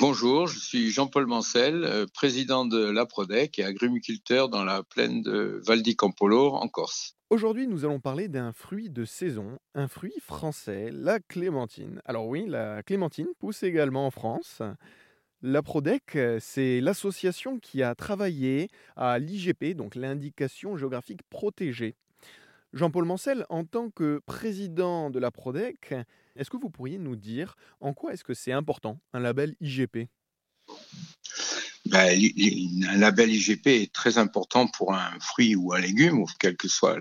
Bonjour, je suis Jean-Paul Mancel, euh, président de l'APRODEC et agrumiculteur dans la plaine de Val di Campolo en Corse. Aujourd'hui, nous allons parler d'un fruit de saison, un fruit français, la clémentine. Alors oui, la clémentine pousse également en France. L'APRODEC, c'est l'association qui a travaillé à l'IGP, donc l'indication géographique protégée. Jean-Paul Mancel, en tant que président de l'APRODEC, est-ce que vous pourriez nous dire en quoi est-ce que c'est important un label IGP Ben, un label IGP est très important pour un fruit ou un légume, ou quelle que soit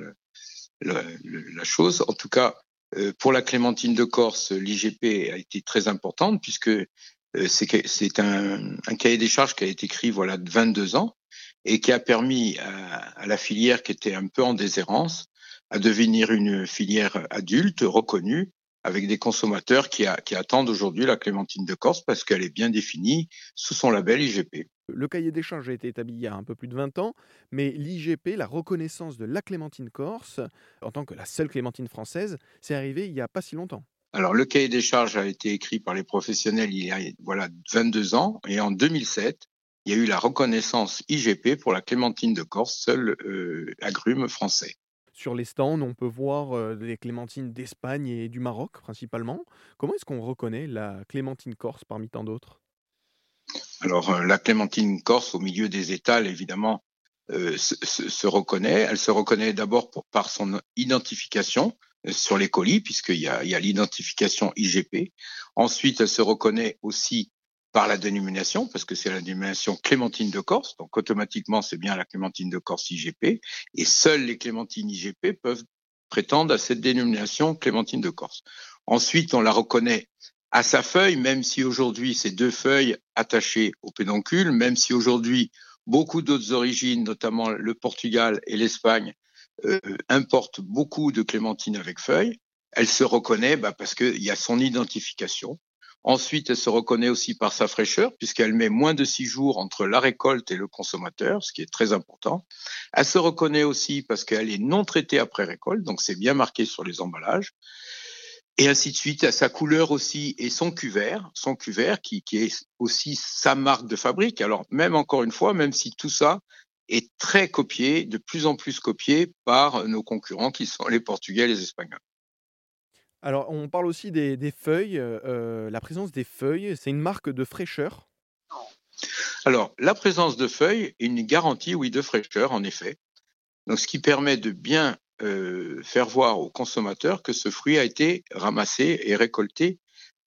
la chose. En tout cas, euh, pour la clémentine de Corse, l'IGP a été très importante puisque euh, c'est un, cahier des charges qui a été écrit voilà de 22 ans et qui a permis à, à, la filière qui était un peu en déshérence à devenir une filière adulte reconnue avec des consommateurs qui, qui attendent aujourd'hui la clémentine de Corse parce qu'elle est bien définie sous son label IGP. Le cahier des charges a été établi il y a un peu plus de 20 ans, mais l'IGP, la reconnaissance de la clémentine corse, en tant que la seule clémentine française, c'est arrivé il n'y a pas si longtemps. Alors, le cahier des charges a été écrit par les professionnels il y a voilà, 22 ans, et en 2007, il y a eu la reconnaissance IGP pour la clémentine de Corse, seul euh, agrume français. Sur les stands, on peut voir des clémentines d'Espagne et du Maroc principalement. Comment est-ce qu'on reconnaît la clémentine corse parmi tant d'autres? Alors, la clémentine corse au milieu des étals, évidemment, se, reconnaît. Elle se reconnaît d'abord par son identification sur les colis, puisqu'il y a l'identification IGP. Ensuite, elle se reconnaît aussi par la dénomination, parce que c'est la dénomination Clémentine de Corse, donc automatiquement c'est bien la Clémentine de Corse IGP, et seules les Clémentines IGP peuvent prétendre à cette dénomination Clémentine de Corse. Ensuite, on la reconnaît à sa feuille, même si aujourd'hui c'est deux feuilles attachées au pédoncule, même si aujourd'hui beaucoup d'autres origines, notamment le Portugal et l'Espagne, euh, importent beaucoup de clémentines avec feuilles, elle se reconnaît bah, parce qu'il y a son identification. Ensuite, elle se reconnaît aussi par sa fraîcheur, puisqu'elle met moins de six jours entre la récolte et le consommateur, ce qui est très important. Elle se reconnaît aussi parce qu'elle est non traitée après récolte, donc c'est bien marqué sur les emballages. Et ainsi de suite, à sa couleur aussi et son cuvert, son cuvert qui, qui est aussi sa marque de fabrique. Alors même encore une fois, même si tout ça est très copié, de plus en plus copié par nos concurrents qui sont les Portugais et les Espagnols. Alors, on parle aussi des, feuilles. Euh, la présence des feuilles, c'est une marque de fraîcheur? Alors, la présence de feuilles est une garantie, oui, de fraîcheur, en effet. Donc, ce qui permet de bien euh, faire voir aux consommateurs que ce fruit a été ramassé et récolté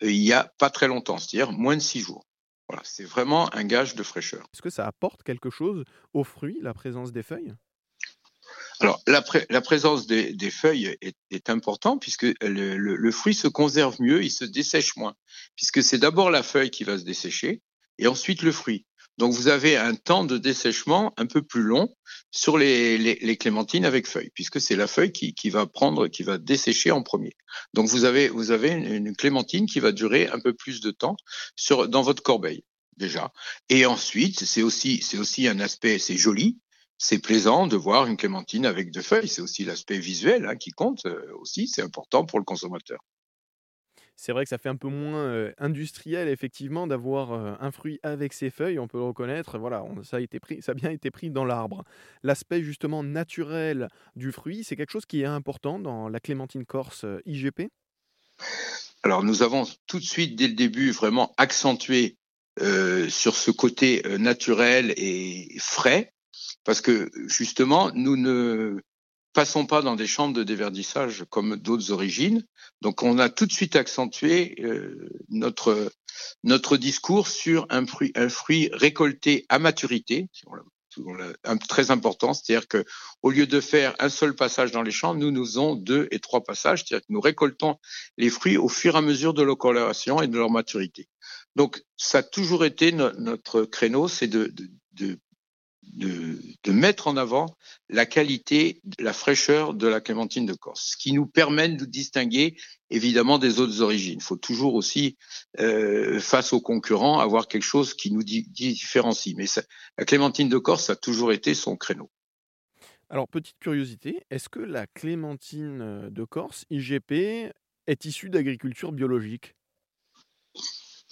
euh, il y a pas très longtemps, c'est-à-dire moins de six jours. Voilà, c'est vraiment un gage de fraîcheur. Est-ce que ça apporte quelque chose aux fruits, la présence des feuilles? Alors, la, présence des, feuilles est, importante puisque le, fruit se conserve mieux, il se dessèche moins, puisque c'est d'abord la feuille qui va se dessécher et ensuite le fruit. Donc, vous avez un temps de dessèchement un peu plus long sur les, clémentines avec feuilles, puisque c'est la feuille qui, va prendre, qui va dessécher en premier. Donc, vous avez, vous avez une, clémentine qui va durer un peu plus de temps dans votre corbeille déjà. Et ensuite, c'est aussi, c'est aussi un aspect, c'est joli, c'est plaisant de voir une clémentine avec deux feuilles. C'est aussi l'aspect visuel hein, qui compte euh, aussi. C'est important pour le consommateur. C'est vrai que ça fait un peu moins euh, industriel, effectivement, d'avoir euh, un fruit avec ses feuilles. On peut le reconnaître. Voilà, ça, a été pris, ça a bien été pris dans l'arbre. L'aspect justement naturel du fruit, c'est quelque chose qui est important dans la clémentine corse IGP. Alors, nous avons tout de suite, dès le début, vraiment accentué sur ce côté naturel et frais parce que justement, nous ne passons pas dans des chambres de déverdissage comme d'autres origines. Donc, on a tout de suite accentué euh, notre notre discours sur un fruit, un fruit récolté à maturité. très important, c'est-à-dire que au lieu de faire un seul passage dans les champs, nous nous faisons deux et trois passages, c'est-à-dire que nous récoltons les fruits au fur et à mesure de leur coloration et de leur maturité. Donc, ça a toujours été notre créneau, c'est de, de, mettre en avant la qualité, la fraîcheur de la clémentine de Corse, ce qui nous permet de nous distinguer évidemment des autres origines. Il faut toujours aussi, euh, face aux concurrents, avoir quelque chose qui nous différencie. Mais la clémentine de Corse a toujours été son créneau. Alors, petite curiosité, est-ce que la clémentine de Corse, IGP, est issue d'agriculture biologique?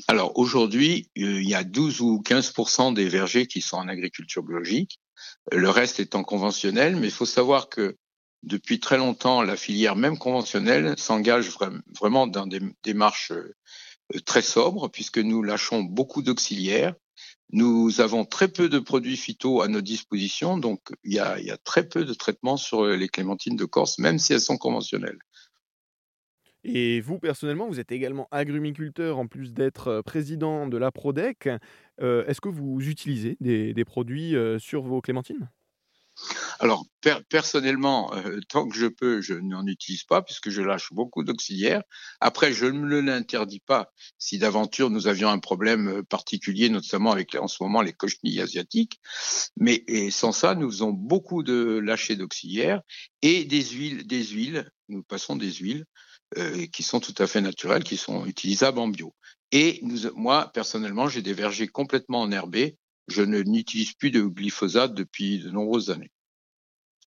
Alors aujourd'hui, il y a 12 ou 15 des vergers qui sont en agriculture biologique. Le reste est en conventionnel, mais il faut savoir que depuis très longtemps, la filière même conventionnelle s'engage vraiment dans des démarches euh, très sobres, puisque nous lâchons beaucoup d'auxiliaires. Nous avons très peu de produits phyto à nos dispositions, donc il y a très peu de traitements sur les clémentines de Corse, même si elles sont conventionnelles. Et vous, personnellement, vous êtes également agrumiculteur en plus d'être président de la Prodec. Est-ce que vous utilisez des, produits sur vos clémentines? Alors, personnellement, euh, tant que je peux, je n'en utilise pas puisque je lâche beaucoup d'auxiliaires. Après, je ne l'interdis pas si d'aventure nous avions un problème euh, particulier, notamment avec en ce moment les cochenilles asiatiques. Mais sans ça, nous faisons beaucoup de lâcher d'auxiliaires et des huiles, des huiles. Nous passons des huiles euh, qui sont tout à fait naturelles, qui sont utilisables en bio. Et moi, personnellement, j'ai des vergers complètement enherbés je n'utilise plus de glyphosate depuis de nombreuses années.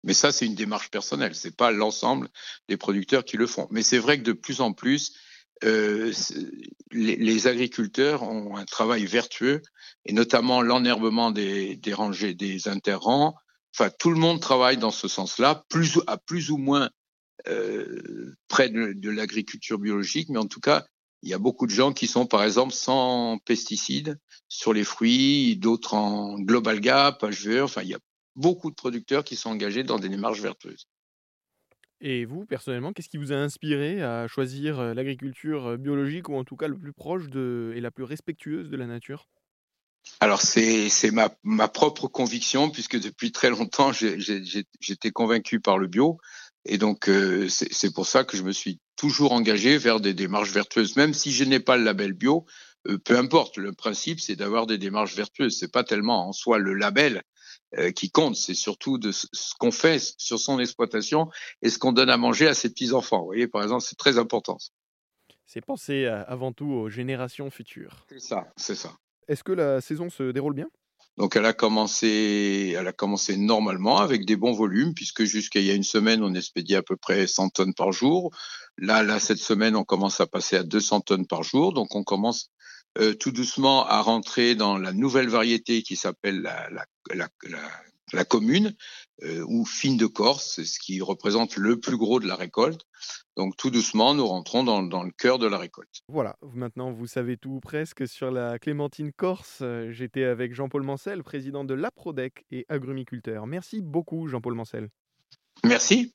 Mais ça, c'est une démarche personnelle. C'est pas l'ensemble des producteurs qui le font. Mais c'est vrai que de plus en plus, euh, les, agriculteurs ont un travail vertueux, et notamment l'enherbement des, rangées, des interrangs. Enfin, tout le monde travaille dans ce sens-là, à plus ou moins euh, près de l'agriculture biologique, mais en tout cas, il y a beaucoup de gens qui sont, par exemple, sans pesticides sur les fruits, d'autres en Global Gap, HVE. Enfin, il y a beaucoup de producteurs qui sont engagés dans des démarches vertueuses. Et vous, personnellement, qu'est-ce qui vous a inspiré à choisir euh, l'agriculture euh, biologique ou en tout cas le plus proche de, et la plus respectueuse de la nature? Alors c'est ma, ma propre conviction puisque depuis très longtemps j'étais convaincu par le bio et donc euh, c'est pour ça que je me suis toujours engagé vers des démarches vertueuses même si je n'ai pas le label bio peu importe le principe c'est d'avoir des démarches vertueuses c'est pas tellement en soi le label euh, qui compte, c'est surtout de ce qu'on fait sur son exploitation et ce qu'on donne à manger à ses petits-enfants. Vous voyez, par exemple, c'est très important. C'est penser avant tout aux générations futures. C'est ça, c'est ça. Est-ce que la saison se déroule bien? Donc elle a commencé, elle a commencé normalement avec des bons volumes puisque jusqu'à il y a une semaine on expédiait à peu près 100 tonnes par jour. Là, là cette semaine on commence à passer à 200 tonnes par jour. Donc on commence euh, tout doucement à rentrer dans la nouvelle variété qui s'appelle la, la, la, la, commune euh, ou fine de Corse, ce qui représente le plus gros de la récolte. Donc tout doucement, nous rentrons dans, dans, le cœur de la récolte. Voilà, maintenant vous savez tout presque sur la clémentine corse. J'étais avec Jean-Paul Mancel, président de l'APRODEC et agrumiculteur. Merci beaucoup Jean-Paul Mancel. Merci.